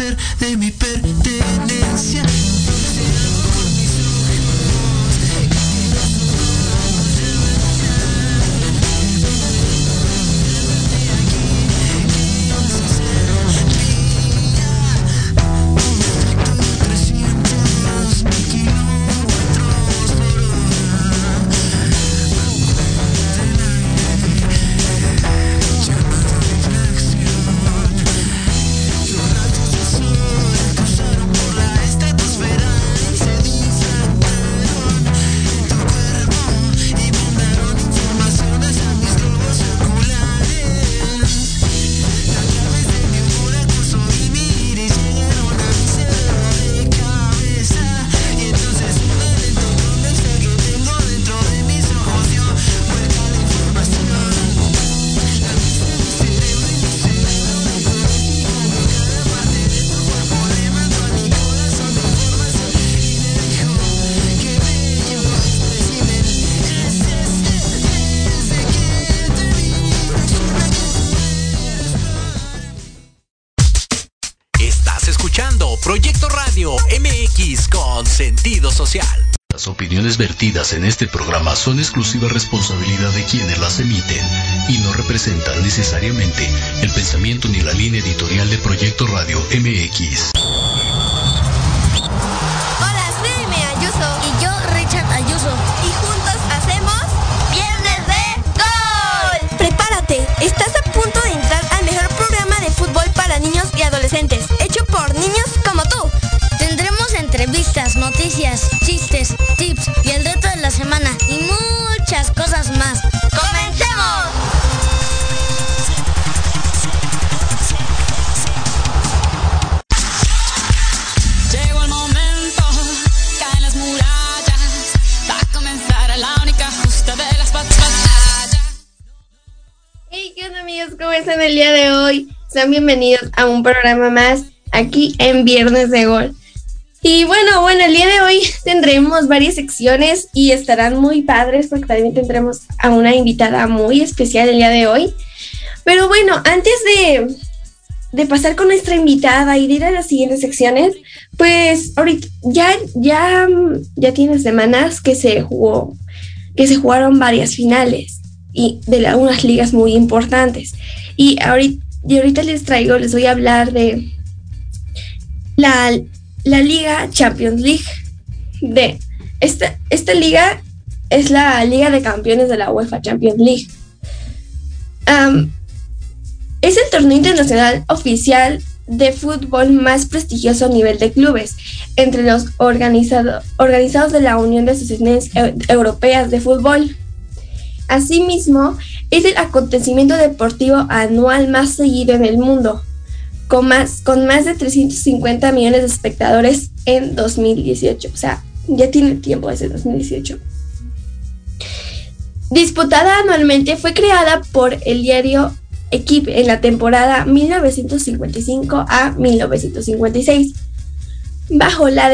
deshacer de mi pertenencia. Vertidas en este programa son exclusiva responsabilidad de quienes las emiten y no representan necesariamente el pensamiento ni la línea editorial de Proyecto Radio MX. Sean bienvenidos a un programa más aquí en Viernes de Gol. Y bueno, bueno, el día de hoy tendremos varias secciones y estarán muy padres porque también tendremos a una invitada muy especial el día de hoy. Pero bueno, antes de, de pasar con nuestra invitada y de ir a las siguientes secciones, pues ahorita ya, ya, ya tiene semanas que se jugó, que se jugaron varias finales y de la- unas ligas muy importantes. Y ahorita, y ahorita les traigo, les voy a hablar de la, la Liga Champions League. De esta, esta liga es la Liga de Campeones de la UEFA Champions League. Es el torneo internacional oficial de fútbol más prestigioso a nivel de clubes entre los organizado- organizados de la Unión de Asociaciones Eu- Europeas de Fútbol. Asimismo, es el acontecimiento deportivo anual más seguido en el mundo, con más, con más de 350 millones de espectadores en 2018. O sea, ya tiene tiempo desde 2018. Disputada anualmente, fue creada por el diario Equipe en la temporada 1955 a 1956, bajo la,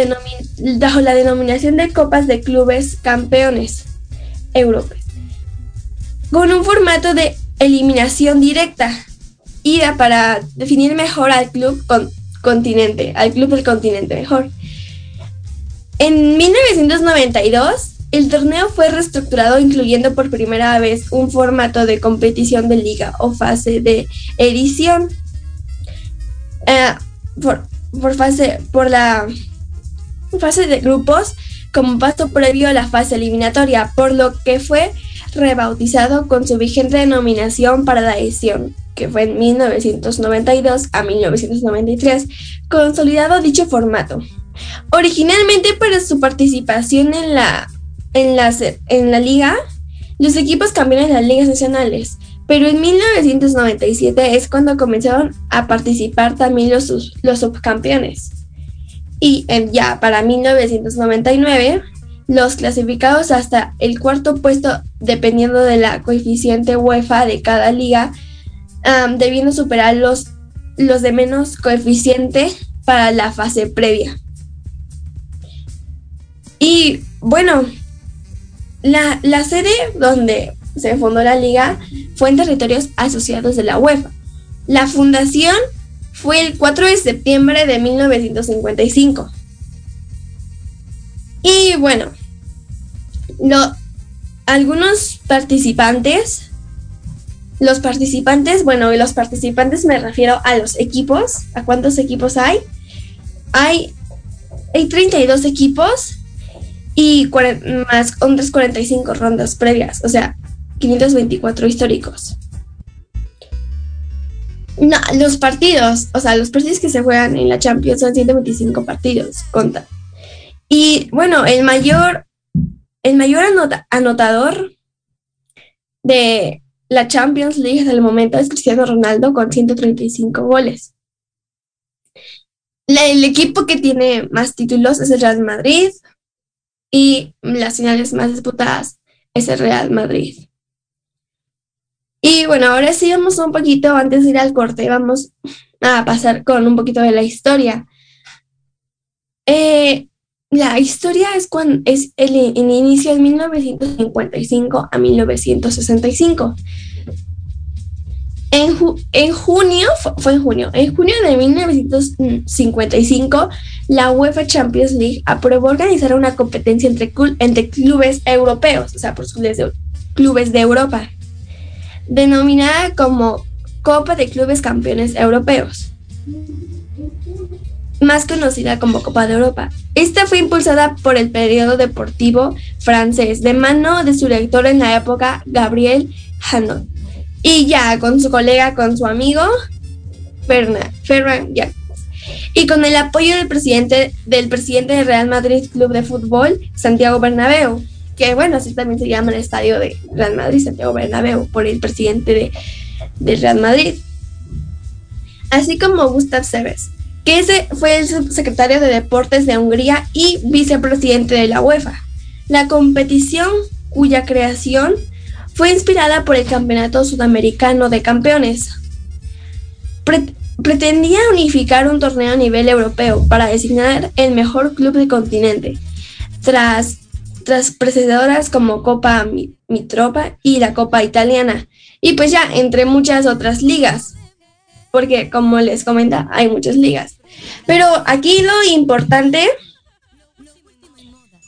bajo la denominación de Copas de Clubes Campeones Europeos con un formato de eliminación directa, ida para definir mejor al club con continente, al club del continente mejor. En 1992, el torneo fue reestructurado incluyendo por primera vez un formato de competición de liga o fase de edición. Eh, por, por fase, por la fase de grupos como paso previo a la fase eliminatoria, por lo que fue rebautizado con su vigente denominación para la edición, que fue en 1992 a 1993, consolidado dicho formato. Originalmente para su participación en la, en la, en la liga, los equipos cambiaron las ligas nacionales, pero en 1997 es cuando comenzaron a participar también los, los subcampeones. Y en- ya para 1999 los clasificados hasta el cuarto puesto, dependiendo de la coeficiente UEFA de cada liga, debiendo superar los, los de menos coeficiente para la fase previa. Y bueno, la, la sede donde se fundó la liga fue en territorios asociados de la UEFA. La fundación fue el 4 de septiembre de 1955. Y bueno, algunos participantes, los participantes, bueno, y los participantes me refiero a los equipos, ¿a cuántos equipos hay? Hay, hay 32 equipos y más otras 45 rondas previas, o sea, 524 históricos. No, los partidos, o sea, los partidos que se juegan en la Champions son 125 partidos, conta. Y bueno, el mayor, el mayor anotador de la Champions League del momento es Cristiano Ronaldo con 135 goles. el equipo que tiene más títulos es el Real Madrid y las finales más disputadas es el Real Madrid. Y bueno, ahora sí vamos un poquito, antes de ir al corte, vamos a pasar con un poquito de la historia. Eh, la historia es, cuando, es el, inicio de 1955 a 1965. En, junio, fue, en junio, en junio de 1955, la UEFA Champions League aprobó organizar una competencia entre, entre clubes europeos, o sea, por clubes de, clubes de Europa denominada como Copa de Clubes Campeones Europeos, más conocida como Copa de Europa. Esta fue impulsada por el periodo deportivo francés de mano de su director en la época, Gabriel Hanot, y ya con su colega, con su amigo, Ferran Jacques y con el apoyo del presidente del presidente del Real Madrid Club de Fútbol, Santiago Bernabéu que bueno, así también se llama el estadio de Real Madrid, Santiago Bernabéu, por el presidente de, del Real Madrid. Así como Gustav Seves, que ese fue el subsecretario de Deportes de Hungría y vicepresidente de la UEFA. La competición, cuya creación fue inspirada por el Campeonato Sudamericano de Campeones. pretendía unificar un torneo a nivel europeo para designar el mejor club del continente. Tras tras como Copa Mitropa y la Copa Italiana. Y pues ya, entre muchas otras ligas, porque como les comenta, hay muchas ligas. Pero aquí lo importante,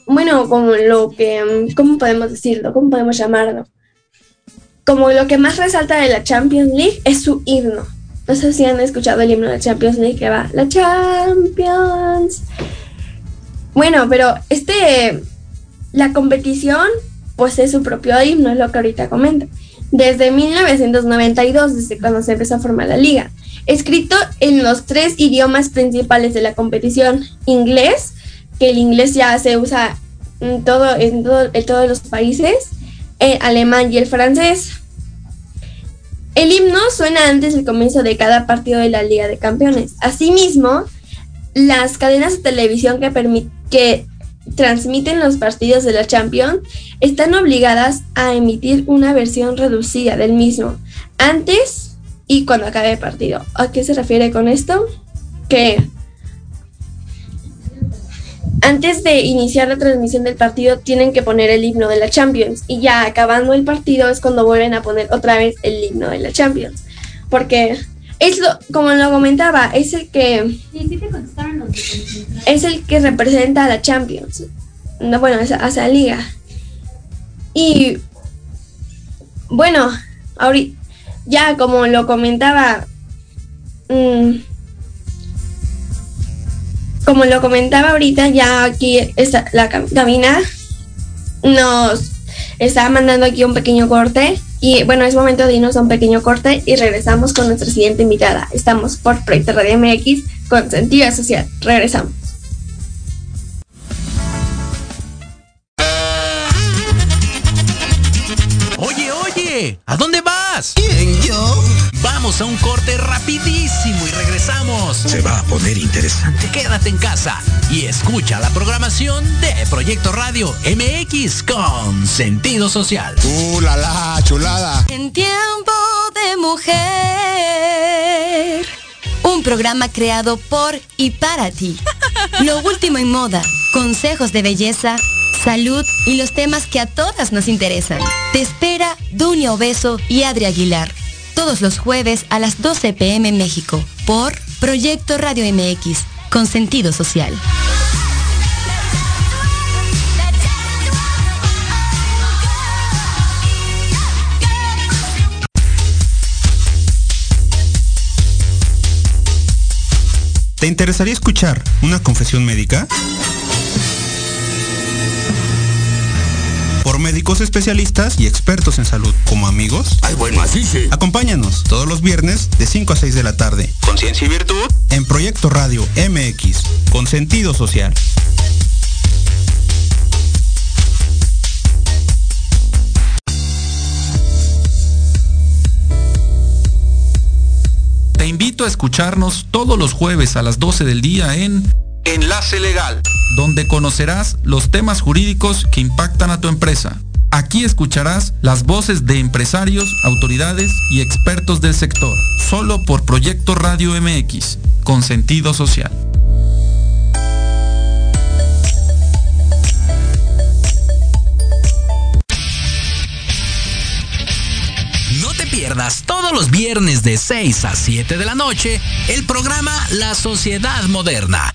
bueno, como lo que, ¿cómo podemos decirlo? ¿Cómo podemos llamarlo? Como lo que más resalta de la Champions League es su himno. No sé si han escuchado el himno de la Champions League que va, la Champions. Bueno, pero este la competición posee su propio himno, es lo que ahorita comento. Desde 1992, desde cuando se empezó a formar la liga. Escrito en los tres idiomas principales de la competición, inglés, que el inglés ya se usa en, todo, en, todos los países, el alemán y el francés. El himno suena antes del comienzo de cada partido de la Liga de Campeones. Asimismo, las cadenas de televisión que, que transmiten los partidos de la Champions están obligadas a emitir una versión reducida del mismo antes y cuando acabe el partido. ¿A qué se refiere con esto? Que antes de iniciar la transmisión del partido tienen que poner el himno de la Champions y ya acabando el partido es cuando vuelven a poner otra vez el himno de la Champions. Porque es lo, como lo comentaba, es el que. Es el que representa a la Champions. No, bueno, a esa liga. Y bueno, ahorita, ya como lo comentaba. Mm, como lo comentaba ahorita, ya aquí la cabina nos está mandando aquí un pequeño corte y bueno, es momento de irnos a un pequeño corte y regresamos con nuestra siguiente invitada. Estamos por Proyecto Radio MX con sentido social. Regresamos. Vamos a un corte rapidísimo y regresamos. Se va a poner interesante. Quédate en casa y escucha la programación de Proyecto Radio MX con sentido social. ¡Uh, la, la chulada! En tiempo de mujer. Un programa creado por y para ti. Lo último en moda, consejos de belleza, salud y los temas que a todas nos interesan. Te espera Dunia Obeso y Adri Aguilar. Todos los jueves a las 12 pm México por Proyecto Radio MX, con sentido social. ¿Te interesaría escuchar una confesión médica? Por médicos especialistas y expertos en salud, como amigos. Ay, bueno, así sí. Acompáñanos todos los viernes de 5 a 6 de la tarde. Conciencia y virtud. En Proyecto Radio MX, con sentido social. Te invito a escucharnos todos los jueves a las 12 del día en Enlace Legal, donde conocerás los temas jurídicos que impactan a tu empresa. Aquí escucharás las voces de empresarios, autoridades y expertos del sector, solo por Proyecto Radio MX, con sentido social. No te pierdas todos los viernes de 6 a 7 de la noche el programa La Sociedad Moderna,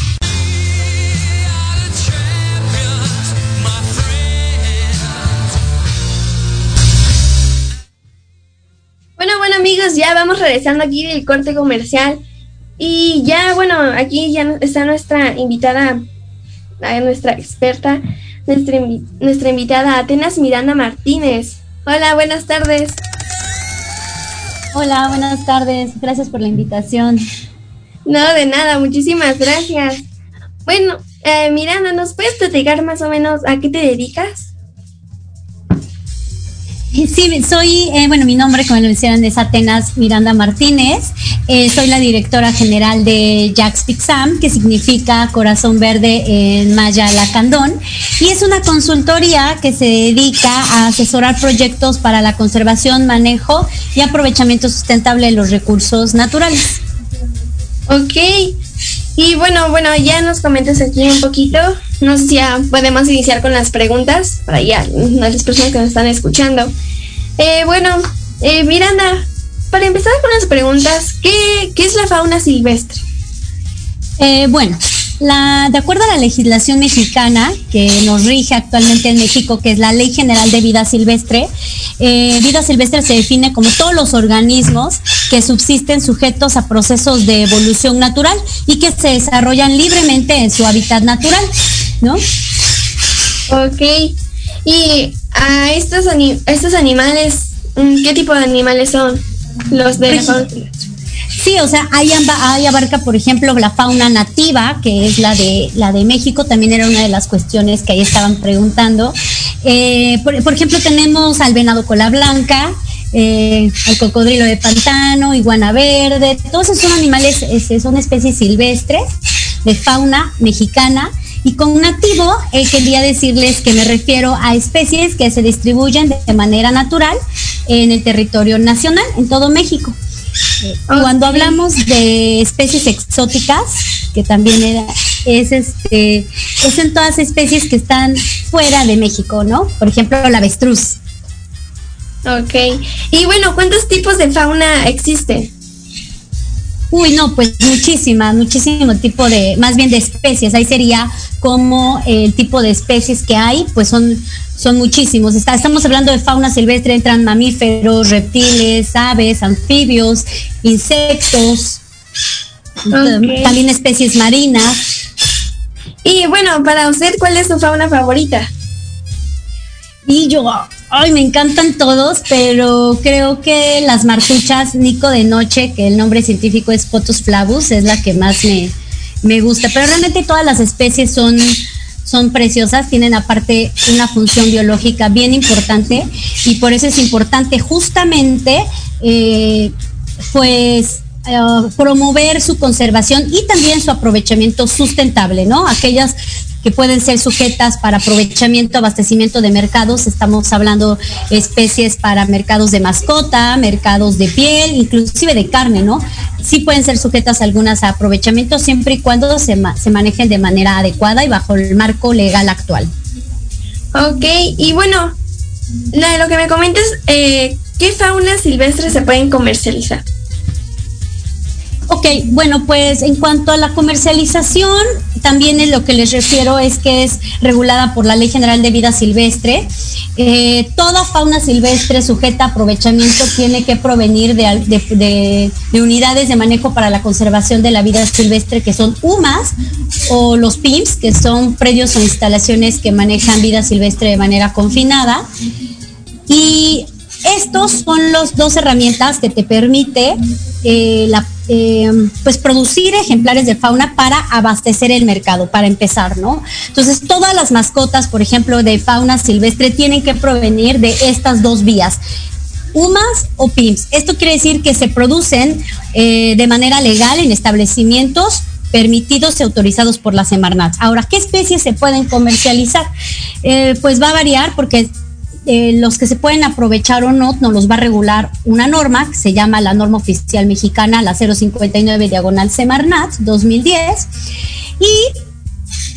amigos, ya vamos regresando aquí del corte comercial. Y ya, bueno, aquí ya está nuestra invitada, nuestra experta, nuestra invitada Atenas Miranda Martínez. Hola, buenas tardes. Hola, buenas tardes. Gracias por la invitación. No, de nada, muchísimas gracias. Bueno, eh, Miranda, ¿nos puedes platicar más o menos a qué te dedicas? Sí, soy, eh, bueno, mi nombre, como lo mencionan, es Atenas Miranda Martínez. Eh, soy la directora general de Jax Pixam, que significa Corazón Verde en Maya Lacandón. Y es una consultoría que se dedica a asesorar proyectos para la conservación, manejo y aprovechamiento sustentable de los recursos naturales. Ok. Y bueno, bueno, ya nos comentas aquí un poquito. No sé si ya podemos iniciar con las preguntas para ya las personas que nos están escuchando. Eh, bueno, eh, Miranda, para empezar con las preguntas, ¿qué, qué es la fauna silvestre? Eh, bueno, la, de acuerdo a la legislación mexicana que nos rige actualmente en México, que es la Ley General de Vida Silvestre, eh, vida silvestre se define como todos los organismos que subsisten sujetos a procesos de evolución natural y que se desarrollan libremente en su hábitat natural, ¿no? Ok. Y a estos, estos animales, ¿qué tipo de animales son? Los de la. Sí, o sea, ahí, abarca, por ejemplo, la fauna nativa, que es la de la de México, también era una de las cuestiones que ahí estaban preguntando. Eh, por, ejemplo, tenemos al venado cola blanca, eh, al cocodrilo de pantano, iguana verde, todos esos son animales, este, son especies silvestres de fauna mexicana. Y con nativo, eh, quería decirles que me refiero a especies que se distribuyen de manera natural en el territorio nacional, en todo México. Eh, Cuando hablamos de especies exóticas, que también era, es este, es en todas especies que están fuera de México, ¿no? Por ejemplo, la avestruz. Ok. Y bueno, ¿cuántos tipos de fauna existen? Uy, no, pues muchísimas, muchísimo tipo de, más bien de especies. Ahí sería como el tipo de especies que hay, pues son, son muchísimos. Está, estamos hablando de fauna silvestre, entran mamíferos, reptiles, aves, anfibios, insectos, también especies marinas. Y bueno, para usted, ¿cuál es su fauna favorita? Y yo, ay, me encantan todos, pero creo que las martuchas Nico de noche, que el nombre científico es Potus flavus, es la que más me, me gusta. Pero realmente todas las especies son, son preciosas, tienen aparte una función biológica bien importante y por eso es importante justamente, eh, pues, eh, promover su conservación y también su aprovechamiento sustentable, ¿no? Aquellas que pueden ser sujetas para aprovechamiento, abastecimiento de mercados. Estamos hablando especies para mercados de mascota, mercados de piel, inclusive de carne, ¿no? Sí pueden ser sujetas algunas a aprovechamiento siempre y cuando se, se manejen de manera adecuada y bajo el marco legal actual. Ok, y bueno, lo que me comentas, eh, ¿qué fauna silvestre se pueden comercializar? Ok, bueno, pues en cuanto a la comercialización, también en lo que les refiero es que es regulada por la Ley General de Vida Silvestre. Eh, toda fauna silvestre sujeta a aprovechamiento tiene que provenir de, unidades de manejo para la conservación de la vida silvestre, que son UMAS o los PIMS, que son predios o instalaciones que manejan vida silvestre de manera confinada. Y estos son las dos herramientas que te permite eh, la eh, pues producir ejemplares de fauna para abastecer el mercado, para empezar, ¿no? Entonces, todas las mascotas, por ejemplo, de fauna silvestre, tienen que provenir de estas dos vías. UMAS o PIMS. Esto quiere decir que se producen eh, de manera legal en establecimientos permitidos y autorizados por la Semarnat. Ahora, ¿qué especies se pueden comercializar? Eh, pues va a variar porque eh, los que se pueden aprovechar o no, nos los va a regular una norma que se llama la norma oficial mexicana, la 059 diagonal Semarnat 2010. Y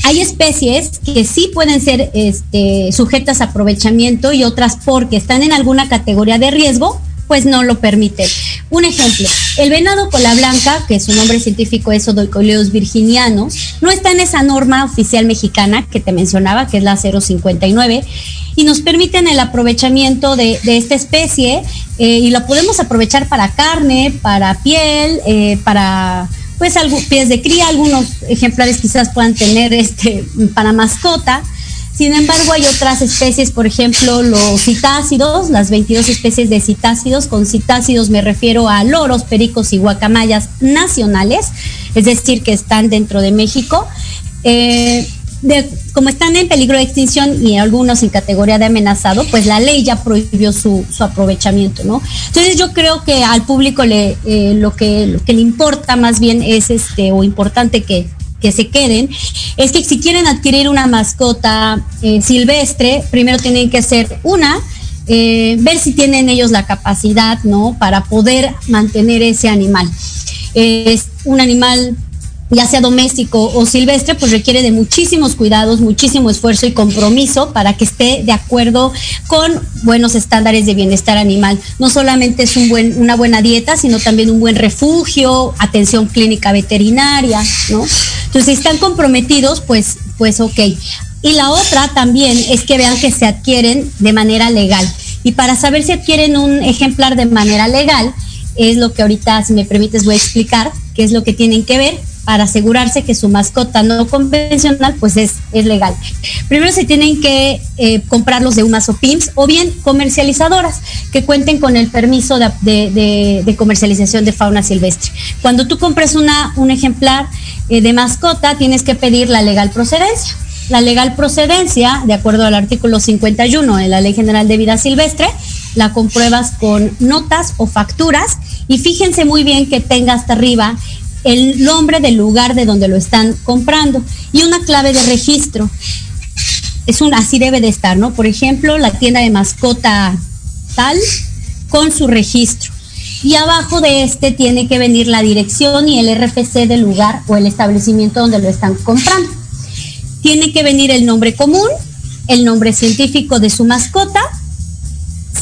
hay especies que sí pueden ser este, sujetas a aprovechamiento y otras porque están en alguna categoría de riesgo, pues no lo permiten. Un ejemplo, el venado cola blanca, que su nombre científico es Odocoleus virginianos, no está en esa norma oficial mexicana que te mencionaba, que es la 059, y nos permiten el aprovechamiento de, esta especie eh, y lo podemos aprovechar para carne, para piel, eh, para pues pies de cría, algunos ejemplares quizás puedan tener este para mascota sin embargo, hay otras especies, por ejemplo, los citácidos, las 22 especies de citácidos. Con citácidos me refiero a loros, pericos y guacamayas nacionales, es decir, que están dentro de México. Eh, como están en peligro de extinción y algunos en categoría de amenazado, pues la ley ya prohibió su, aprovechamiento, ¿no? Entonces yo creo que al público le, eh, lo, que, lo que le importa más bien es este, o importante que, que se queden, es que si quieren adquirir una mascota eh, silvestre, primero tienen que hacer una, eh, ver si tienen ellos la capacidad, ¿no? Para poder mantener ese animal. Es un animal ya sea doméstico o silvestre, pues requiere de muchísimos cuidados, muchísimo esfuerzo y compromiso para que esté de acuerdo con buenos estándares de bienestar animal. No solamente es una buena dieta, sino también un buen refugio, atención clínica veterinaria, ¿no? Entonces, si están comprometidos, pues, pues ok. Y la otra también es que vean que se adquieren de manera legal. Y para saber si adquieren un ejemplar de manera legal, es lo que ahorita, si me permites, voy a explicar, qué es lo que tienen que ver para asegurarse que su mascota no convencional pues es, es legal. Primero se tienen que eh, comprarlos de UMAS o PIMS o bien comercializadoras que cuenten con el permiso de, comercialización de fauna silvestre. Cuando tú compres una, un ejemplar eh, de mascota tienes que pedir la legal procedencia. La legal procedencia, de acuerdo al artículo 51 de la Ley General de Vida Silvestre, la compruebas con notas o facturas y fíjense muy bien que tenga hasta arriba el nombre del lugar de donde lo están comprando y una clave de registro. Es un, así debe de estar, ¿no? Por ejemplo, la tienda de mascota tal con su registro. Y abajo de este tiene que venir la dirección y el RFC del lugar o el establecimiento donde lo están comprando. Tiene que venir el nombre común, el nombre científico de su mascota.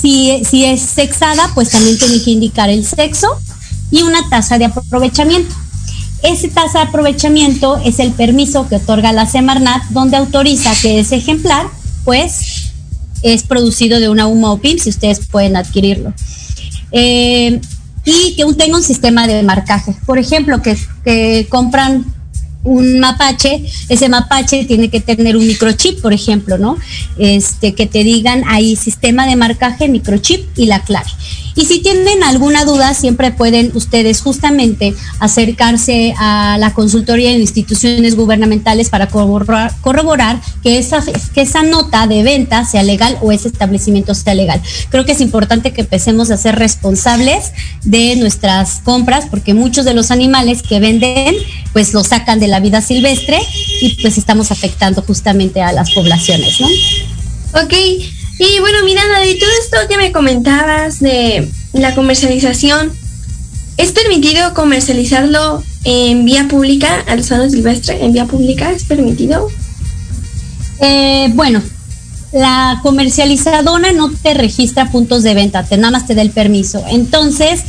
Si, si es sexada, pues también tiene que indicar el sexo y una tasa de aprovechamiento. Ese tasa de aprovechamiento es el permiso que otorga la Semarnat, donde autoriza que ese ejemplar, pues, es producido de una UMA o PIM, si ustedes pueden adquirirlo. Eh, y que tenga un sistema de marcaje. Por ejemplo, que, que compran un mapache, ese mapache tiene que tener un microchip, por ejemplo, ¿no? Este, que te digan ahí sistema de marcaje, microchip y la clave. Y si tienen alguna duda, siempre pueden ustedes justamente acercarse a la consultoría de instituciones gubernamentales para corroborar, que, esa, que esa nota de venta sea legal o ese establecimiento sea legal. Creo que es importante que empecemos a ser responsables de nuestras compras porque muchos de los animales que venden pues los sacan de la vida silvestre y pues estamos afectando justamente a las poblaciones, ¿no? Ok, y bueno, Miranda, de todo esto que me comentabas de la comercialización, ¿es permitido comercializarlo en vía pública, al sano silvestre, en vía pública? ¿Es permitido? Eh, bueno, la comercializadora no te registra puntos de venta, te nada más te da el permiso. Entonces,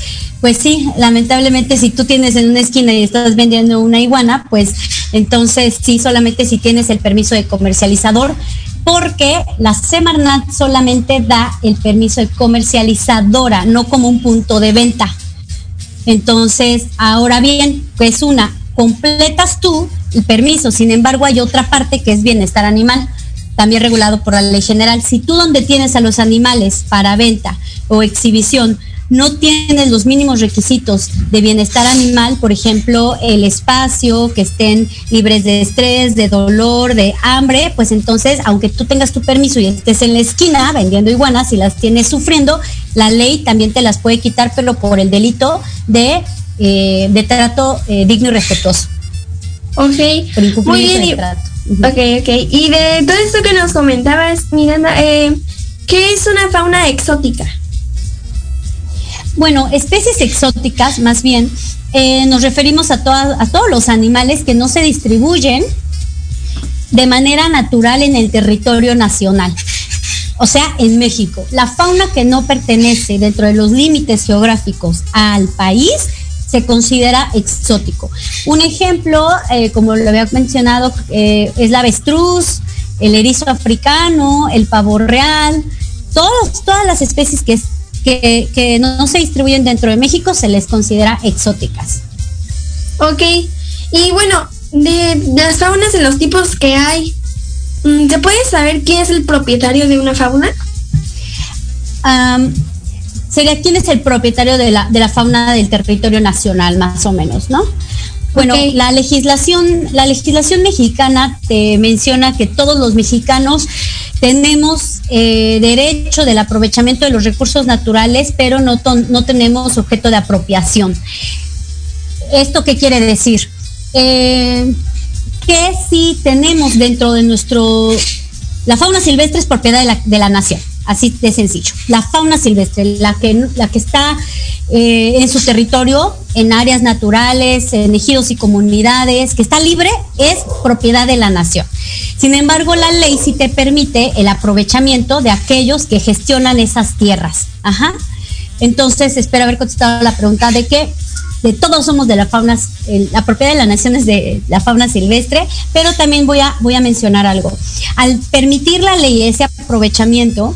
pues sí, lamentablemente si tú tienes en una esquina y estás vendiendo una iguana, pues entonces sí, solamente si tienes el permiso de comercializador, porque la Semarnat solamente da el permiso de comercializadora, no como un punto de venta. Entonces, ahora bien, pues una, completas tú el permiso, sin embargo hay otra parte que es bienestar animal también regulado por la ley general. Si tú donde tienes a los animales para venta o exhibición no tienes los mínimos requisitos de bienestar animal, por ejemplo, el espacio, que estén libres de estrés, de dolor, de hambre, pues entonces, aunque tú tengas tu permiso y estés en la esquina vendiendo iguanas y las tienes sufriendo, la ley también te las puede quitar, pero por el delito de, eh, de trato eh, digno y respetuoso. Ok, muy bien. Ok, ok. Y de todo esto que nos comentabas, Miranda, eh, ¿qué es una fauna exótica? Bueno, especies exóticas, más bien, eh, nos referimos a, a todos los animales que no se distribuyen de manera natural en el territorio nacional. O sea, en México. La fauna que no pertenece dentro de los límites geográficos al país se considera exótico. Un ejemplo, eh, como lo había mencionado, eh, es la avestruz, el erizo africano, el pavo real, todas las especies que, que, no, se distribuyen dentro de México se les considera exóticas. Ok, y bueno, de, las faunas, de los tipos que hay, mm, ¿se puede saber quién es el propietario de una fauna? sería quién es el propietario de la, de la fauna del territorio nacional, más o menos, ¿no? Bueno, la legislación, la legislación mexicana te menciona que todos los mexicanos tenemos eh, derecho del aprovechamiento de los recursos naturales, pero no, no tenemos objeto de apropiación. ¿Esto qué quiere decir? Eh, que si tenemos dentro de nuestro... La fauna silvestre es propiedad de la, de la nación así de sencillo. La fauna silvestre, la que, la que está eh, en su territorio, en áreas naturales, en ejidos y comunidades, que está libre, es propiedad de la nación. Sin embargo, la ley sí te permite el aprovechamiento de aquellos que gestionan esas tierras. Ajá. Entonces, espero haber contestado la pregunta de que de todos somos de la fauna, la propiedad de la nación es de la fauna silvestre, pero también voy a, voy a mencionar algo. Al permitir la ley ese aprovechamiento,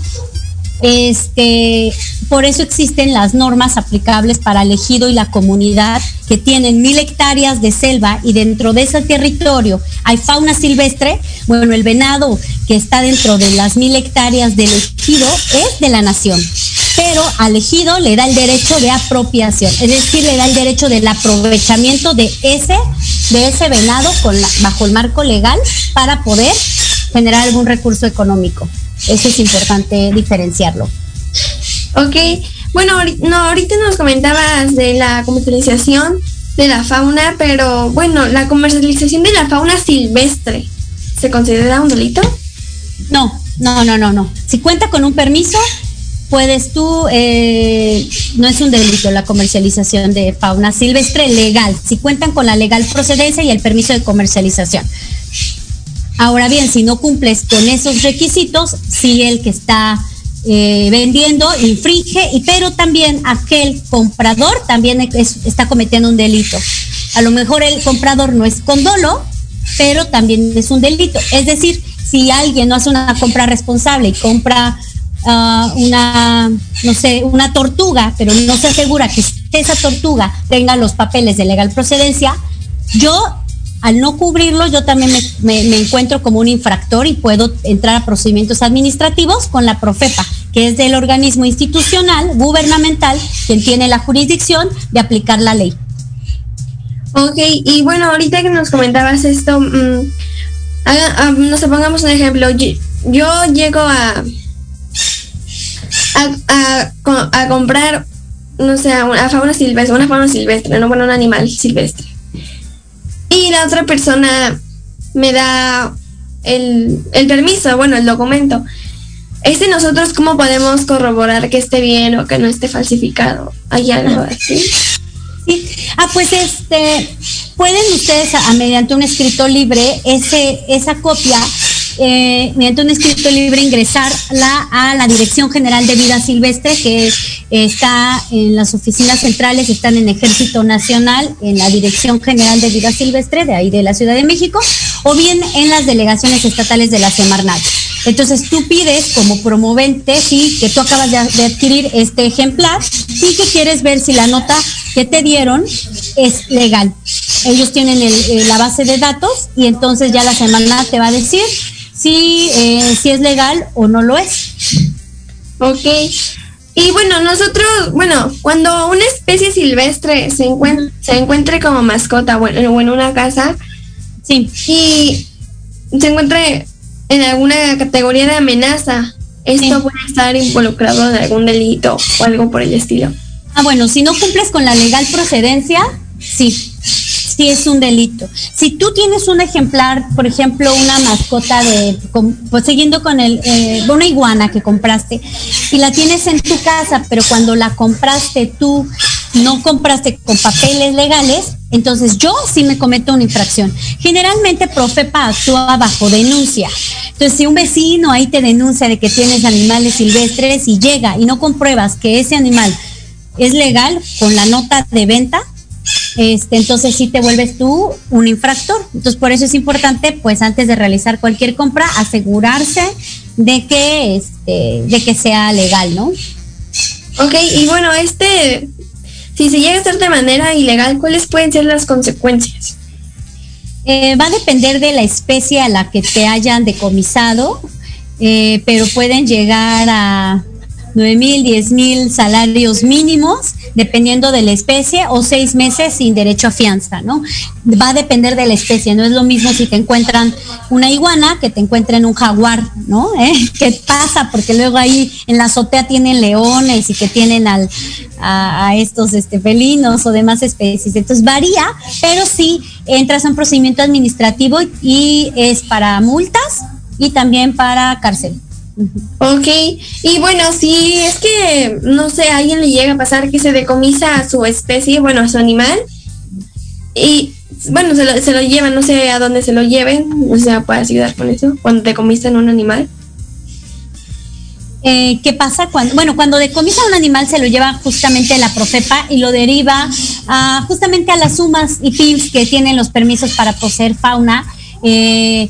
este, por eso existen las normas aplicables para el ejido y la comunidad que tienen mil hectáreas de selva y dentro de ese territorio hay fauna silvestre. Bueno, el venado que está dentro de las mil hectáreas del ejido es de la nación pero al ejido le da el derecho de apropiación, es decir, le da el derecho del aprovechamiento de ese, de ese venado bajo el marco legal para poder generar algún recurso económico. Eso es importante diferenciarlo. Ok, bueno, no, ahorita nos comentabas de la comercialización de la fauna, pero bueno, la comercialización de la fauna silvestre, ¿se considera un delito? No, no, no, no, no. Si cuenta con un permiso, puedes tú, eh, no es un delito la comercialización de fauna silvestre legal, si cuentan con la legal procedencia y el permiso de comercialización. Ahora bien, si no cumples con esos requisitos, si el que está eh, vendiendo infringe, y, pero también aquel comprador también está cometiendo un delito. A lo mejor el comprador no es con dolo, pero también es un delito. Es decir, si alguien no hace una compra responsable y compra Ah, una, no sé, una tortuga, pero no se asegura que esa tortuga tenga los papeles de legal procedencia, yo al no cubrirlo, yo también me, encuentro como un infractor y puedo entrar a procedimientos administrativos con la Profepa, que es del organismo institucional, gubernamental, quien tiene la jurisdicción de aplicar la ley. Ok, y bueno, ahorita que nos comentabas esto, mm, no sé, pongamos un ejemplo, yo llego a, a, comprar, no sé, una fauna silvestre, una fauna silvestre, no bueno, un animal silvestre. Y la otra persona me da el, el permiso, bueno, el documento. Este nosotros cómo podemos corroborar que esté bien o que no esté falsificado. ¿Hay algo así? Sí. Ah, pues este, pueden ustedes a, a mediante un escrito libre ese, esa copia eh, mediante un escrito libre ingresarla a la Dirección General de Vida Silvestre, que está en las oficinas centrales, están en Ejército Nacional, en la Dirección General de Vida Silvestre, de ahí de la Ciudad de México, o bien en las delegaciones estatales de la Semarnat. Entonces tú pides como promovente, sí, que tú acabas de, adquirir este ejemplar y que quieres ver si la nota que te dieron es legal. Ellos tienen el, eh, la base de datos y entonces ya la Semarnat te va a decir si, eh, si es legal o no lo es. Ok. Y bueno, nosotros, bueno, cuando una especie silvestre se, encuentra, se encuentre como mascota bueno, o en una casa, sí. y se encuentre en alguna categoría de amenaza, esto sí. puede estar involucrado en algún delito o algo por el estilo. Ah, bueno, si no cumples con la legal procedencia, sí sí es un delito. Si tú tienes un ejemplar, por ejemplo, una mascota de, pues siguiendo con el, eh, una iguana que compraste y la tienes en tu casa, pero cuando la compraste tú no compraste con papeles legales, entonces yo sí me cometo una infracción. Generalmente Profepa actúa bajo denuncia. Entonces, si un vecino ahí te denuncia de que tienes animales silvestres y llega y no compruebas que ese animal es legal con la nota de venta, este, entonces sí te vuelves tú un infractor. Entonces por eso es importante, pues antes de realizar cualquier compra, asegurarse de que, este, de que sea legal, ¿no? Ok, y bueno, este, si se llega a hacer de manera ilegal, ¿cuáles pueden ser las consecuencias? Eh, va a depender de la especie a la que te hayan decomisado, eh, pero pueden llegar a 9 mil, 10 mil salarios mínimos, dependiendo de la especie, o seis meses sin derecho a fianza, ¿no? Va a depender de la especie, no es lo mismo si te encuentran una iguana que te encuentren un jaguar, ¿no? ¿Eh? ¿Qué pasa? Porque luego ahí en la azotea tienen leones y que tienen al, a, estos este, felinos o demás especies. Entonces varía, pero sí entras a un procedimiento administrativo y es para multas y también para cárcel. Ok, y bueno, si es que, no sé, a alguien le llega a pasar que se decomisa a su especie, bueno, a su animal, y bueno, se lo, se lo llevan, no sé a dónde se lo lleven, o sea, puedes ayudar con eso, cuando decomisan un animal. Eh, ¿Qué pasa cuando, bueno, cuando decomisa un animal se lo lleva justamente la Profepa y lo deriva a, justamente a las sumas y PIMS que tienen los permisos para poseer fauna? Eh,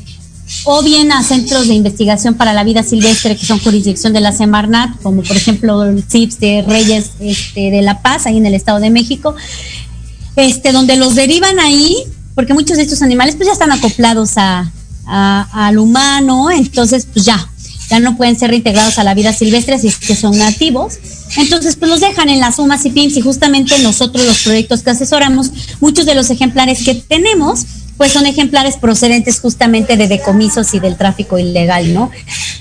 o bien a centros de investigación para la vida silvestre que son jurisdicción de la Semarnat, como por ejemplo el CIPS de Reyes este, de La Paz, ahí en el Estado de México, este, donde los derivan ahí, porque muchos de estos animales pues ya están acoplados a, a, al humano, entonces pues ya, ya no pueden ser reintegrados a la vida silvestre si es que son nativos. Entonces, pues los dejan en las sumas y PIMS y justamente nosotros los proyectos que asesoramos, muchos de los ejemplares que tenemos, pues son ejemplares procedentes justamente de decomisos y del tráfico ilegal, ¿no?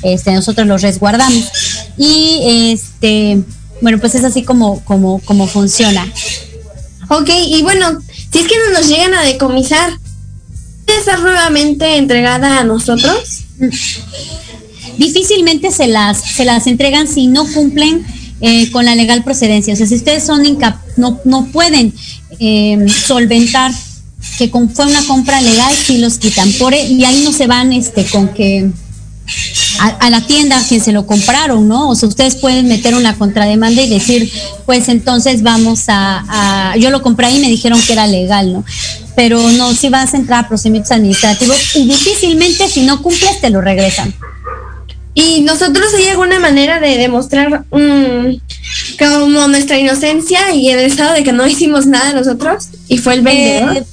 Este, nosotros los resguardamos. Y este, bueno, pues es así como, como, como funciona. Ok, y bueno, si es que no nos llegan a decomisar, ¿puede ser nuevamente entregada a nosotros? Difícilmente se las, se las entregan si no cumplen eh, con la legal procedencia. O sea, si ustedes son incap no, no pueden eh, solventar que con, fue una compra legal, sí los quitan. Por, y ahí no se van este con que a, a, la tienda a quien se lo compraron, ¿no? O sea, ustedes pueden meter una contrademanda y decir, pues entonces vamos a, a yo lo compré y me dijeron que era legal, ¿no? Pero no, si vas a entrar a procedimientos administrativos y difícilmente si no cumples te lo regresan. Y nosotros hay alguna manera de demostrar um, como nuestra inocencia y el estado de que no hicimos nada nosotros y fue el vendedor. Eh,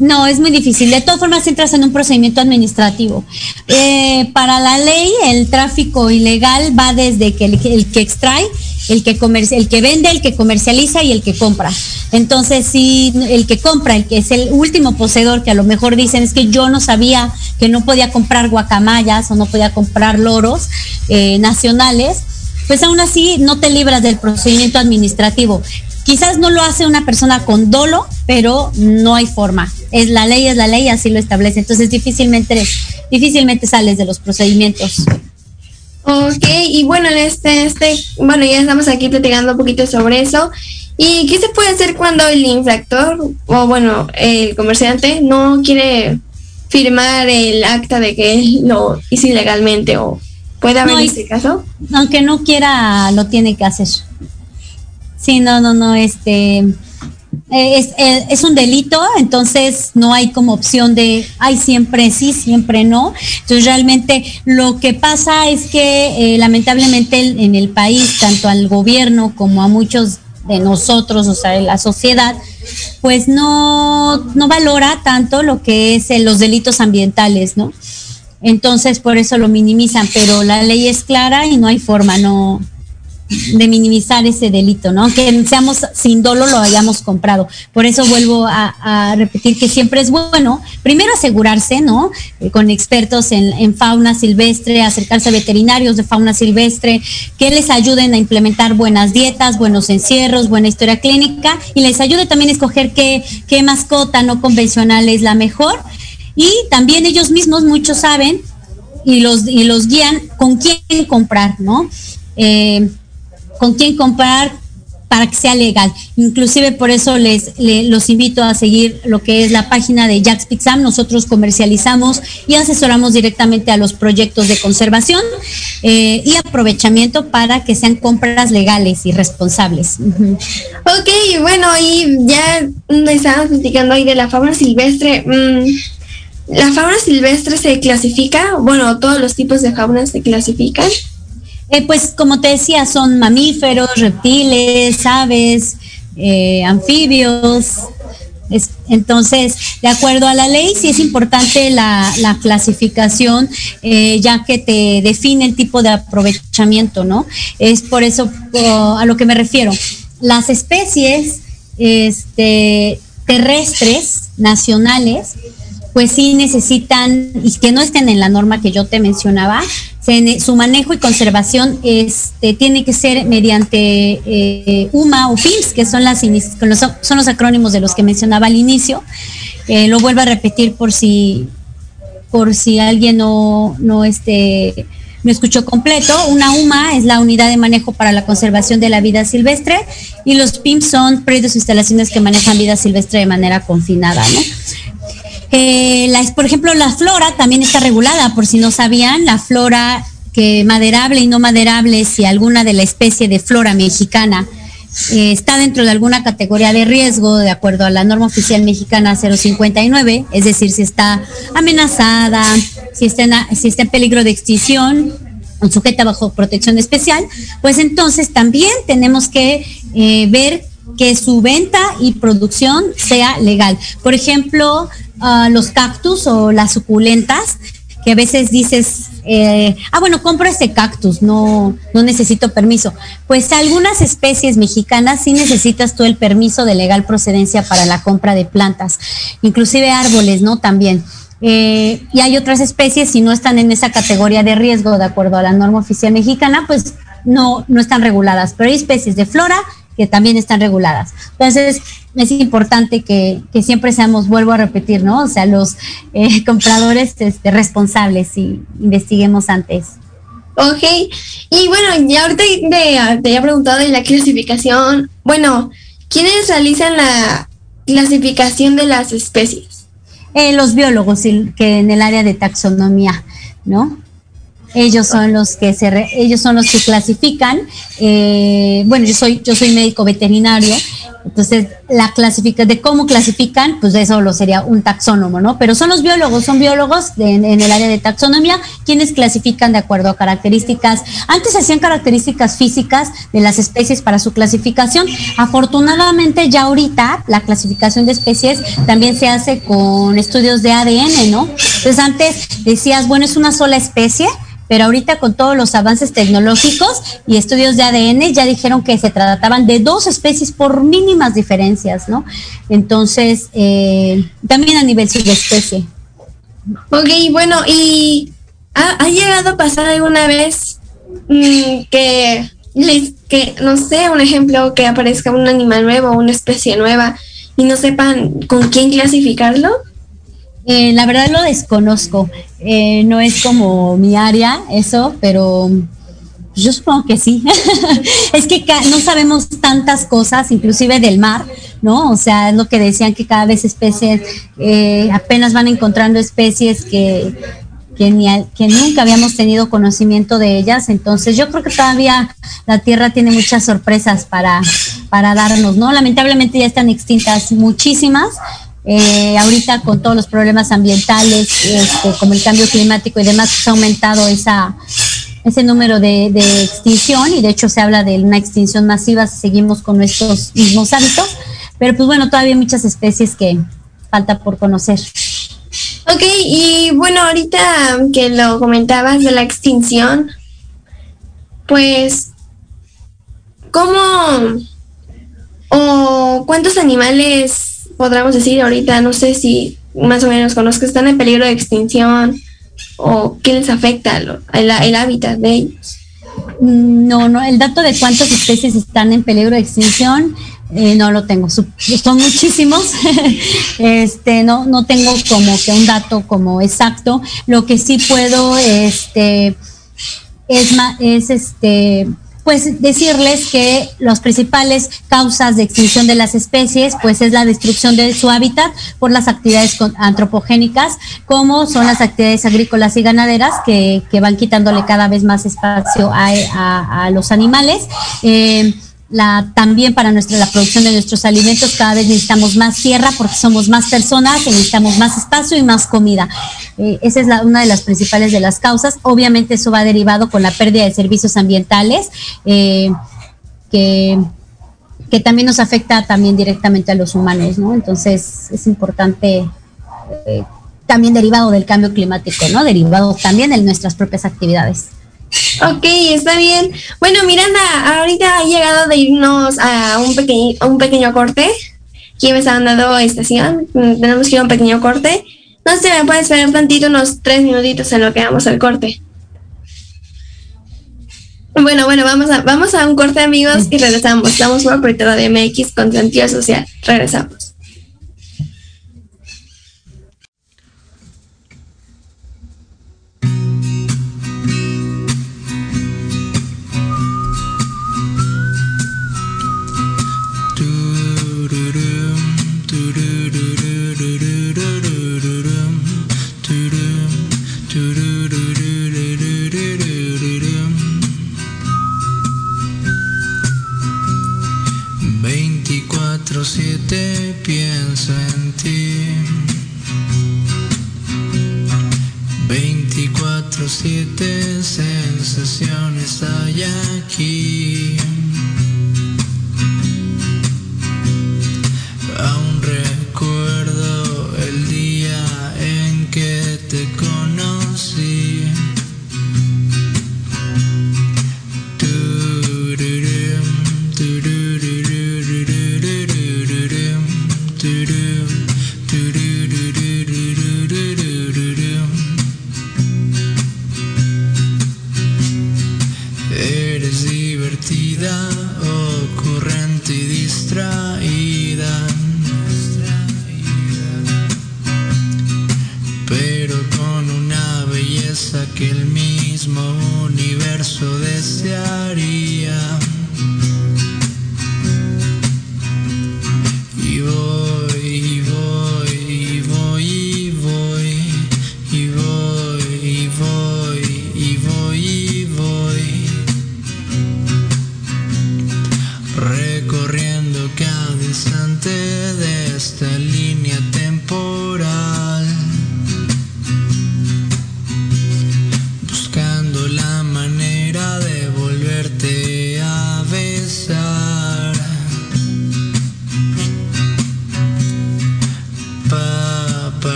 no, es muy difícil. De todas formas, entras en un procedimiento administrativo. Eh, para la ley, el tráfico ilegal va desde el que extrae, el que, comercia, el que vende, el que comercializa y el que compra. Entonces, si el que compra, el que es el último poseedor, que a lo mejor dicen es que yo no sabía que no podía comprar guacamayas o no podía comprar loros eh, nacionales, pues aún así no te libras del procedimiento administrativo quizás no lo hace una persona con dolo, pero no hay forma. Es la ley, es la ley, así lo establece. Entonces difícilmente, difícilmente sales de los procedimientos. Ok, y bueno, en este, este, bueno, ya estamos aquí platicando un poquito sobre eso. ¿Y qué se puede hacer cuando el infractor o bueno, el comerciante no quiere firmar el acta de que lo hizo ilegalmente o puede haber No, este caso? Aunque no quiera, lo tiene que hacer. Sí, no, no, no, este eh, es, eh, es un delito, entonces no hay como opción de, ay, siempre sí, siempre no. Entonces realmente lo que pasa es que eh, lamentablemente en el país, tanto al gobierno como a muchos de nosotros, o sea, de la sociedad, pues no, no valora tanto lo que es los delitos ambientales, ¿no? Entonces por eso lo minimizan, pero la ley es clara y no hay forma, no de minimizar ese delito, ¿no? Que seamos sin dolo lo hayamos comprado. Por eso vuelvo a, repetir que siempre es bueno, primero asegurarse, ¿no? Eh, con expertos en, en fauna silvestre, acercarse a veterinarios de fauna silvestre, que les ayuden a implementar buenas dietas, buenos encierros, buena historia clínica y les ayude también a escoger qué, qué mascota no convencional es la mejor. Y también ellos mismos, muchos saben, y los, y los guían con quién comprar, ¿no? Eh, con quién comprar para que sea legal. Inclusive por eso les, le- los invito a seguir lo que es la página de Jax Pixam. Nosotros comercializamos y asesoramos directamente a los proyectos de conservación eh, y aprovechamiento para que sean compras legales y responsables. Ok, bueno, y ya estábamos platicando ahí de la fauna silvestre. mm, ¿La fauna silvestre se clasifica? Bueno, todos los tipos de fauna se clasifican. Eh, pues como te decía, son mamíferos, reptiles, aves, eh, anfibios. Es- entonces, de acuerdo a la ley, sí es importante la, la clasificación, eh, ya que te define el tipo de aprovechamiento, ¿no? Es por eso a lo que me refiero. Las especies este, terrestres, nacionales, pues sí necesitan, y que no estén en la norma que yo te mencionaba, su manejo y conservación este, tiene que ser mediante eh, UMA o PIMS, que son, los- acrónimos de los que mencionaba al inicio. Eh, lo vuelvo a repetir por si, por si alguien no, no este, no escuchó completo. Una UMA es la Unidad de Manejo para la Conservación de la Vida Silvestre y los PIMS son predios o instalaciones que manejan vida silvestre de manera confinada. Eh, la- por ejemplo, la flora también está regulada, por si no sabían, la flora que maderable y no maderable, si alguna de la especie de flora mexicana eh, está dentro de alguna categoría de riesgo, de acuerdo a la norma oficial mexicana 059, es decir, si está amenazada, si está en, si está en peligro de extinción, sujeta bajo protección especial, pues entonces también tenemos que eh, ver que su venta y producción sea legal. Por ejemplo, ah, los cactus o las suculentas, que a veces dices, eh, ah, bueno, compro este cactus, no, no necesito permiso. Pues algunas especies mexicanas sí necesitas tú el permiso de legal procedencia para la compra de plantas, inclusive árboles, ¿no? También. Eh, y hay otras especies, si no están en esa categoría de riesgo, de acuerdo a la norma oficial mexicana, pues no, no están reguladas. Pero hay especies de flora que también están reguladas. Entonces, es importante que, que siempre seamos, vuelvo a repetir, ¿no? O sea, los eh, compradores este, responsables y investiguemos antes. Ok, y bueno, ya ahorita te, te había preguntado de la clasificación. Bueno, ¿quiénes realizan la clasificación de las especies? Eh, los biólogos que en el área de taxonomía, ¿no? Ellos son los que se re- ellos son los que clasifican. eh, bueno, yo soy yo soy médico veterinario, entonces la clasifica de cómo clasifican, pues eso lo sería un taxónomo, ¿no? Pero son los biólogos, son biólogos de- en, en el área de taxonomía quienes clasifican de acuerdo a características. Antes hacían características físicas de las especies para su clasificación. Afortunadamente ya ahorita la clasificación de especies también se hace con estudios de ADN, ¿no? Entonces antes decías, bueno, es una sola especie, pero ahorita con todos los avances tecnológicos y estudios de ADN ya dijeron que se trataban de dos especies por mínimas diferencias, ¿no? Entonces, eh, también a nivel subespecie. Ok, bueno, ¿y ha, llegado a pasar alguna vez mm, que les que, no sé, un ejemplo, que aparezca un animal nuevo, una especie nueva y no sepan con quién clasificarlo? Eh, la verdad lo desconozco. Eh, no es como mi área eso, pero yo supongo que sí. es que no sabemos tantas cosas, inclusive del mar, ¿no? O sea, es lo que decían que cada vez especies, eh, apenas van encontrando especies que, que, ni que nunca habíamos tenido conocimiento de ellas. Entonces, yo creo que todavía la Tierra tiene muchas sorpresas para, para darnos, ¿no? Lamentablemente ya están extintas muchísimas. Eh, ahorita con todos los problemas ambientales, este, como el cambio climático y demás, se ha aumentado esa, ese número de, extinción y de hecho se habla de una extinción masiva si seguimos con nuestros mismos hábitos, pero pues bueno, todavía hay muchas especies que falta por conocer. Ok, y bueno, ahorita que lo comentabas de la extinción, pues, ¿cómo o cuántos animales podríamos decir ahorita? No sé si más o menos conozco, están en peligro de extinción o qué les afecta el, hábitat de ellos? No, no, el dato de cuántas especies están en peligro de extinción eh, no lo tengo, son muchísimos. este, no, no tengo como que un dato como exacto. Lo que sí puedo, este, es, es este, pues decirles que las principales causas de extinción de las especies pues es la destrucción de su hábitat por las actividades antropogénicas como son las actividades agrícolas y ganaderas que, van quitándole cada vez más espacio a, los animales. Eh, la, también para nuestra, la producción de nuestros alimentos cada vez necesitamos más tierra porque somos más personas necesitamos más espacio y más comida. Eh, esa es la, una de las principales de las causas. Obviamente eso va derivado con la pérdida de servicios ambientales eh, que, que también nos afecta también directamente a los humanos, ¿no? Entonces es importante eh, también derivado del cambio climático, ¿no? Derivado también de nuestras propias actividades. Ok, está bien. Bueno, Miranda, ahorita ha llegado de irnos a un, pequeño, un pequeño corte. Aquí me están dando estación. Mm, tenemos que ir a un pequeño corte. No sé, me puedes esperar tantito, unos tres minutitos en lo que vamos al corte. Bueno, bueno, vamos a, vamos a un corte, amigos, y regresamos. Estamos por de MX con sentido social. Regresamos.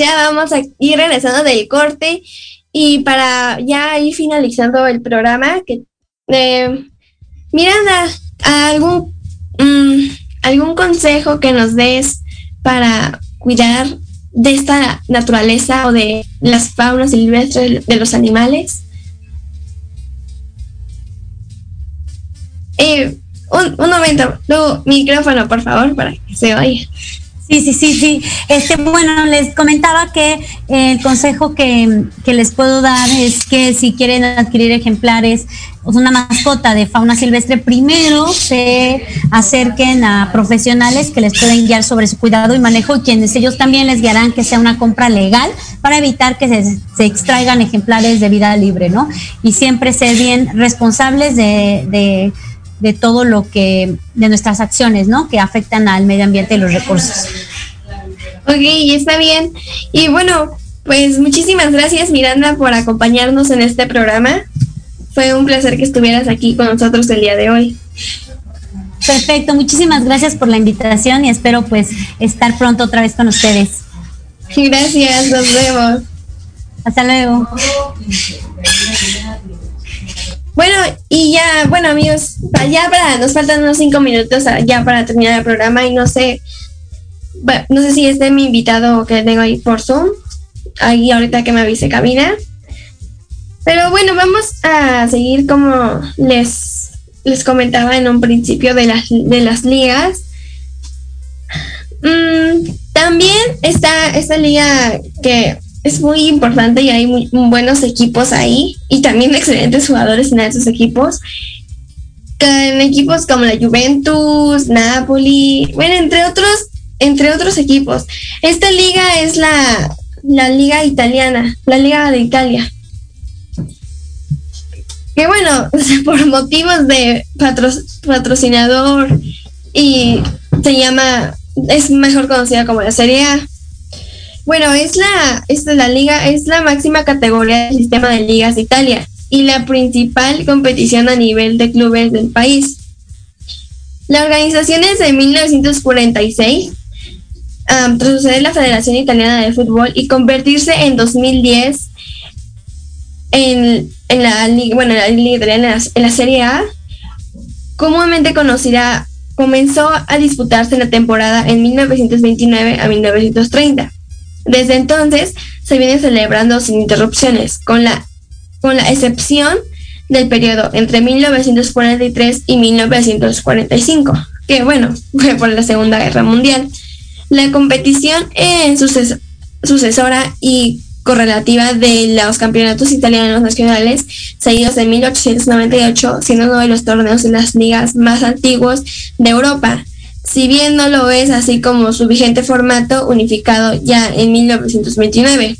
Ya vamos a ir regresando del corte y para ya ir finalizando el programa, que eh, Miranda, algún mm, algún consejo que nos des para cuidar de esta naturaleza o de las faunas silvestres de los animales. Eh, un, un momento, tu micrófono, por favor, para que se oiga. Sí, sí, sí, sí. Este, bueno, les comentaba que el consejo que, que, les puedo dar es que si quieren adquirir ejemplares, o una mascota de fauna silvestre, primero se acerquen a profesionales que les pueden guiar sobre su cuidado y manejo y quienes ellos también les guiarán que sea una compra legal para evitar que se, se extraigan ejemplares de vida libre, ¿no? Y siempre ser bien responsables de, de de todo lo que, de nuestras acciones, ¿no? Que afectan al medio ambiente y los recursos. Ok, está bien. Y bueno, pues muchísimas gracias Miranda por acompañarnos en este programa. Fue un placer que estuvieras aquí con nosotros el día de hoy. Perfecto, muchísimas gracias por la invitación y espero pues estar pronto otra vez con ustedes. Gracias, nos vemos. Hasta luego. Bueno, y ya, bueno amigos, ya nos faltan unos cinco minutos ya para terminar el programa y no sé, no sé si este mi invitado que tengo ahí por Zoom, ahí ahorita que me avise cabina. Pero bueno, vamos a seguir como les, les comentaba en un principio de las, de las ligas. Mm, también está esta liga que es muy importante y hay muy, buenos equipos ahí y también excelentes jugadores en esos equipos. En equipos como la Juventus, Napoli, bueno, entre otros, entre otros equipos. Esta liga es la, la liga italiana, la liga de Italia. Que bueno, por motivos de patrocinador y se llama, es mejor conocida como la Serie bueno, es la, es la liga, es la máxima categoría del sistema de ligas de Italia y la principal competición a nivel de clubes del país. La organización es de 1946, tras suceder la Federación Italiana de Fútbol y convertirse en 2010 en, en la, bueno, la liga italiana, en la Serie A, comúnmente conocida, comenzó a disputarse en la temporada en 1929 a 1930 desde entonces se viene celebrando sin interrupciones, con la, con la excepción del periodo entre 1943 y 1945, que bueno, fue por la Segunda Guerra Mundial. La competición es sucesora y correlativa de los campeonatos italianos nacionales seguidos en 1898, siendo uno de los torneos de las ligas más antiguos de Europa si bien no lo es así como su vigente formato unificado ya en 1929.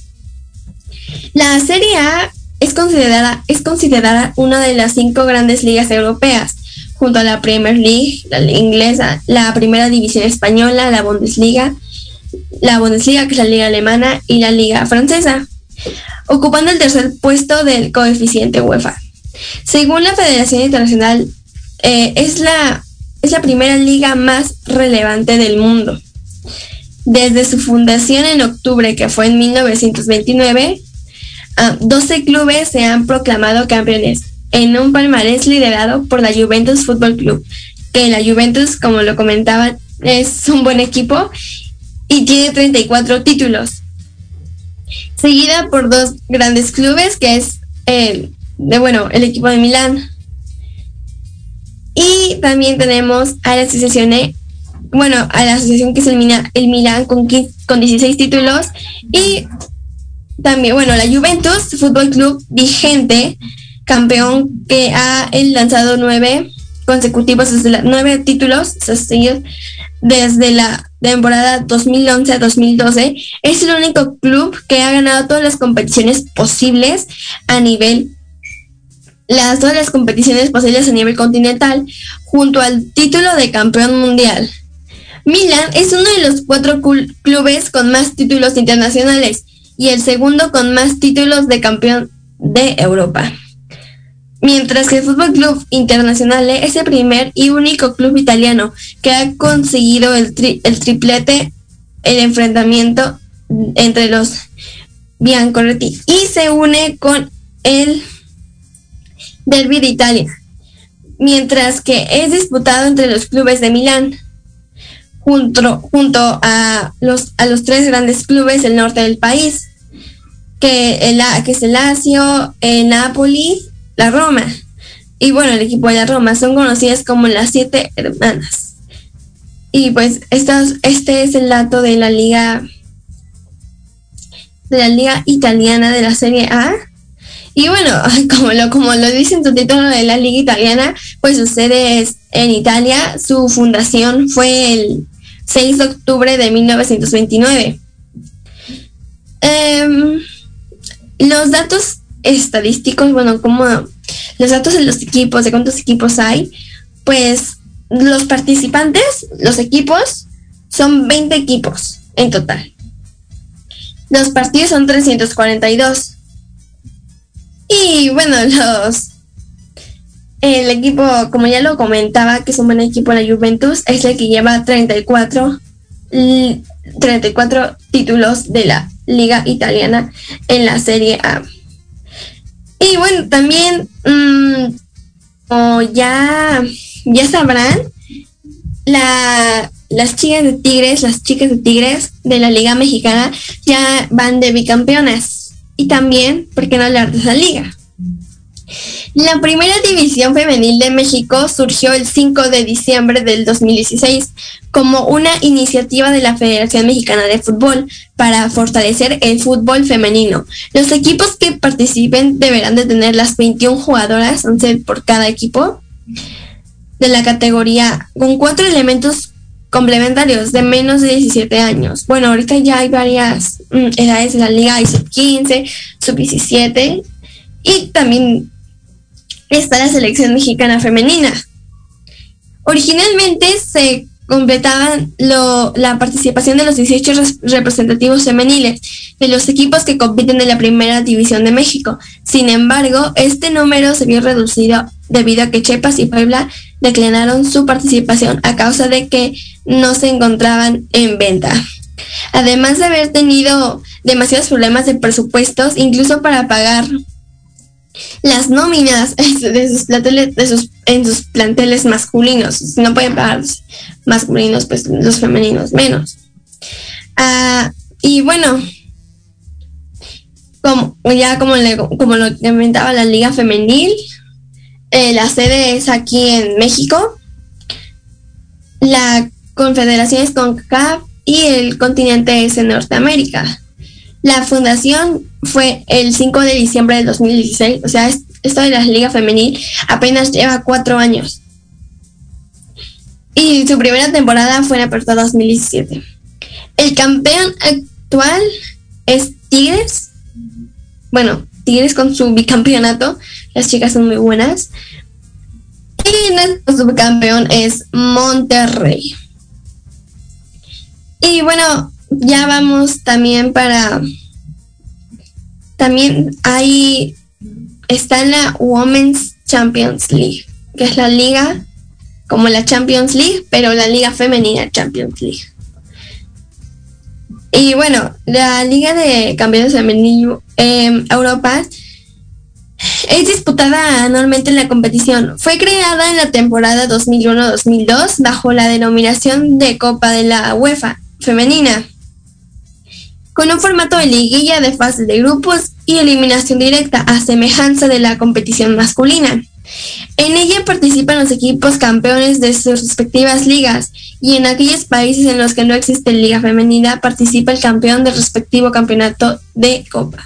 La Serie A es considerada, es considerada una de las cinco grandes ligas europeas, junto a la Premier League, la inglesa, la Primera División Española, la Bundesliga, la Bundesliga, que es la liga alemana, y la liga francesa, ocupando el tercer puesto del coeficiente UEFA. Según la Federación Internacional, eh, es la es la primera liga más relevante del mundo. Desde su fundación en octubre, que fue en 1929, 12 clubes se han proclamado campeones en un palmarés liderado por la Juventus Fútbol Club, que la Juventus, como lo comentaba, es un buen equipo y tiene 34 títulos. Seguida por dos grandes clubes, que es el, de, bueno, el equipo de Milán, y también tenemos a la asociación, bueno, a la asociación que es el, Milan, el Milan con, con 16 títulos. Y también, bueno, la Juventus Fútbol Club vigente, campeón que ha lanzado nueve consecutivos, nueve títulos desde la temporada 2011 a 2012. Es el único club que ha ganado todas las competiciones posibles a nivel las, todas las competiciones posibles a nivel continental, junto al título de campeón mundial. Milan es uno de los cuatro clubes con más títulos internacionales y el segundo con más títulos de campeón de Europa. Mientras que el Fútbol Club Internacional es el primer y único club italiano que ha conseguido el, el triplete, el enfrentamiento entre los Biancoretti y se une con el Derby de Italia, mientras que es disputado entre los clubes de Milán, junto, junto a, los, a los tres grandes clubes del norte del país, que, el, que es el Lazio, el Napoli, la Roma. Y bueno, el equipo de la Roma son conocidas como las siete hermanas. Y pues estos, este es el dato de la liga de la liga italiana de la Serie A. Y bueno, como lo, como lo dice en título de la liga italiana, pues sucede en Italia. Su fundación fue el 6 de octubre de 1929. Em, los datos estadísticos, bueno, como los datos de los equipos, de cuántos equipos hay, pues los participantes, los equipos, son 20 equipos en total. Los partidos son 342. Y bueno, los el equipo, como ya lo comentaba, que es un buen equipo la Juventus, es el que lleva 34 34 títulos de la liga italiana en la Serie A. Y bueno, también, mm, como ya, ya sabrán, la, las chicas de Tigres, las chicas de Tigres de la Liga Mexicana ya van de bicampeonas. Y también, ¿por qué no hablar de esa liga? La primera división femenil de México surgió el 5 de diciembre del 2016 como una iniciativa de la Federación Mexicana de Fútbol para fortalecer el fútbol femenino. Los equipos que participen deberán de tener las 21 jugadoras, 11 por cada equipo, de la categoría con cuatro elementos complementarios de menos de 17 años. Bueno, ahorita ya hay varias mm, edades de la liga, hay sub 15, sub 17 y también está la selección mexicana femenina. Originalmente se completaban la participación de los 18 representativos femeniles de los equipos que compiten en la primera división de México. Sin embargo, este número se vio reducido debido a que Chepas y Puebla declinaron su participación a causa de que no se encontraban en venta. Además de haber tenido demasiados problemas de presupuestos, incluso para pagar las nóminas de sus planteles, de sus, en sus planteles masculinos. Si no pueden pagar los masculinos, pues los femeninos menos. Ah, y bueno, como ya como, le, como lo comentaba la liga femenil, eh, la sede es aquí en México. La confederación es CONCACAF y el continente es en Norteamérica. La fundación fue el 5 de diciembre del 2016, o sea, esto de la Liga Femenil apenas lleva cuatro años. Y su primera temporada fue en Apertura 2017. El campeón actual es Tigres. Bueno, Tigres con su bicampeonato. Las chicas son muy buenas. Y nuestro subcampeón es Monterrey. Y bueno, ya vamos también para también hay, está la Women's Champions League, que es la liga como la Champions League, pero la liga femenina Champions League. Y bueno, la liga de campeones femenino eh, Europa es disputada anualmente en la competición. Fue creada en la temporada 2001-2002 bajo la denominación de Copa de la UEFA femenina con un formato de liguilla de fases de grupos y eliminación directa a semejanza de la competición masculina. En ella participan los equipos campeones de sus respectivas ligas y en aquellos países en los que no existe liga femenina participa el campeón del respectivo campeonato de copa.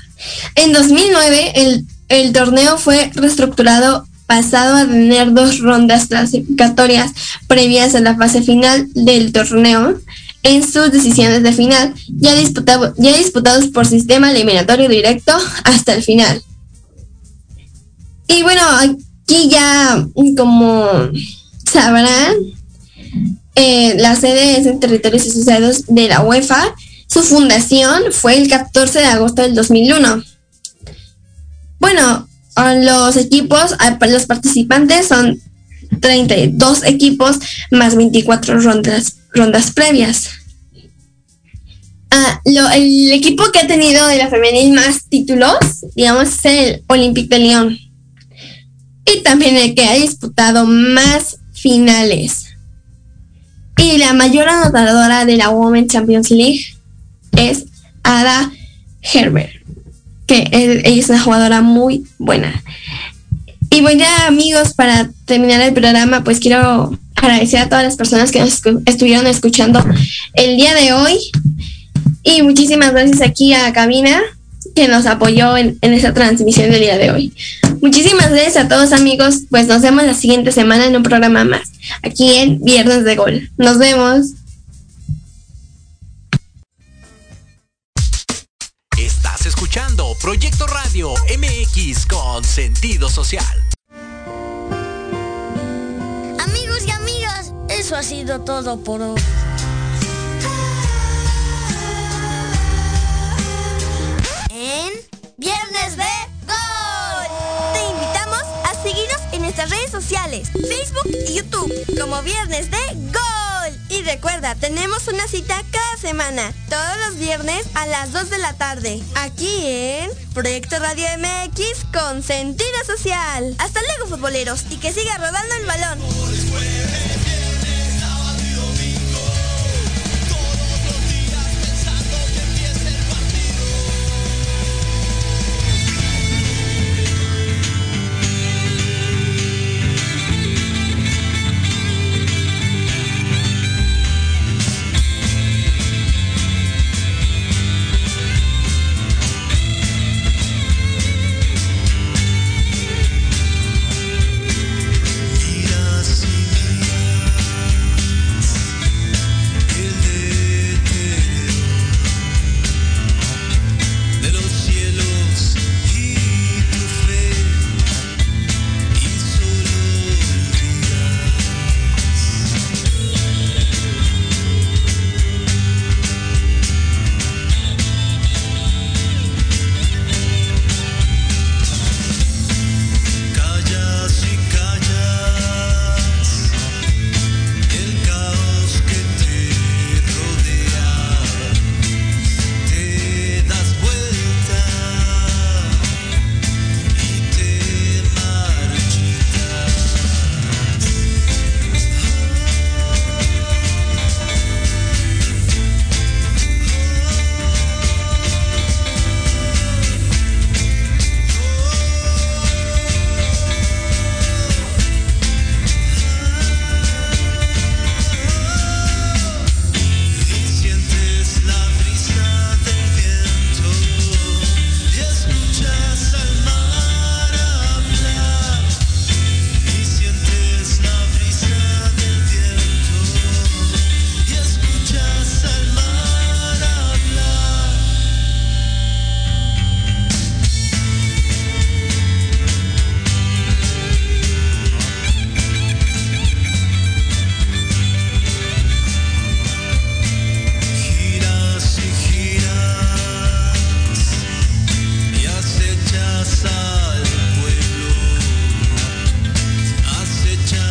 En 2009 el, el torneo fue reestructurado pasado a tener dos rondas clasificatorias previas a la fase final del torneo en sus decisiones de final, ya, disputado, ya disputados por sistema eliminatorio directo hasta el final. Y bueno, aquí ya, como sabrán, eh, la sede es en territorios asociados de la UEFA. Su fundación fue el 14 de agosto del 2001. Bueno, los equipos, los participantes son 32 equipos más 24 rondas rondas previas. Ah, el equipo que ha tenido de la femenil más títulos, digamos, es el Olympique de Lyon. Y también el que ha disputado más finales. Y la mayor anotadora de la Women's Champions League es Ada Herbert, que ella es una jugadora muy buena. Y bueno, ya amigos, para terminar el programa, pues quiero agradecer a todas las personas que nos estuvieron escuchando el día de hoy. Y muchísimas gracias aquí a Cabina que nos apoyó en, en esta transmisión del día de hoy. Muchísimas gracias a todos amigos, pues nos vemos la siguiente semana en un programa más, aquí en Viernes de Gol. Nos vemos. Proyecto Radio MX con sentido social. Amigos y amigas, eso ha sido todo por hoy. En Viernes de Gol. Te invitamos a seguirnos en nuestras redes sociales, Facebook y YouTube, como Viernes de Gol. Y recuerda, tenemos una cita cada semana, todos los viernes a las 2 de la tarde, aquí en Proyecto Radio MX con sentido social. Hasta luego, futboleros, y que siga rodando el balón.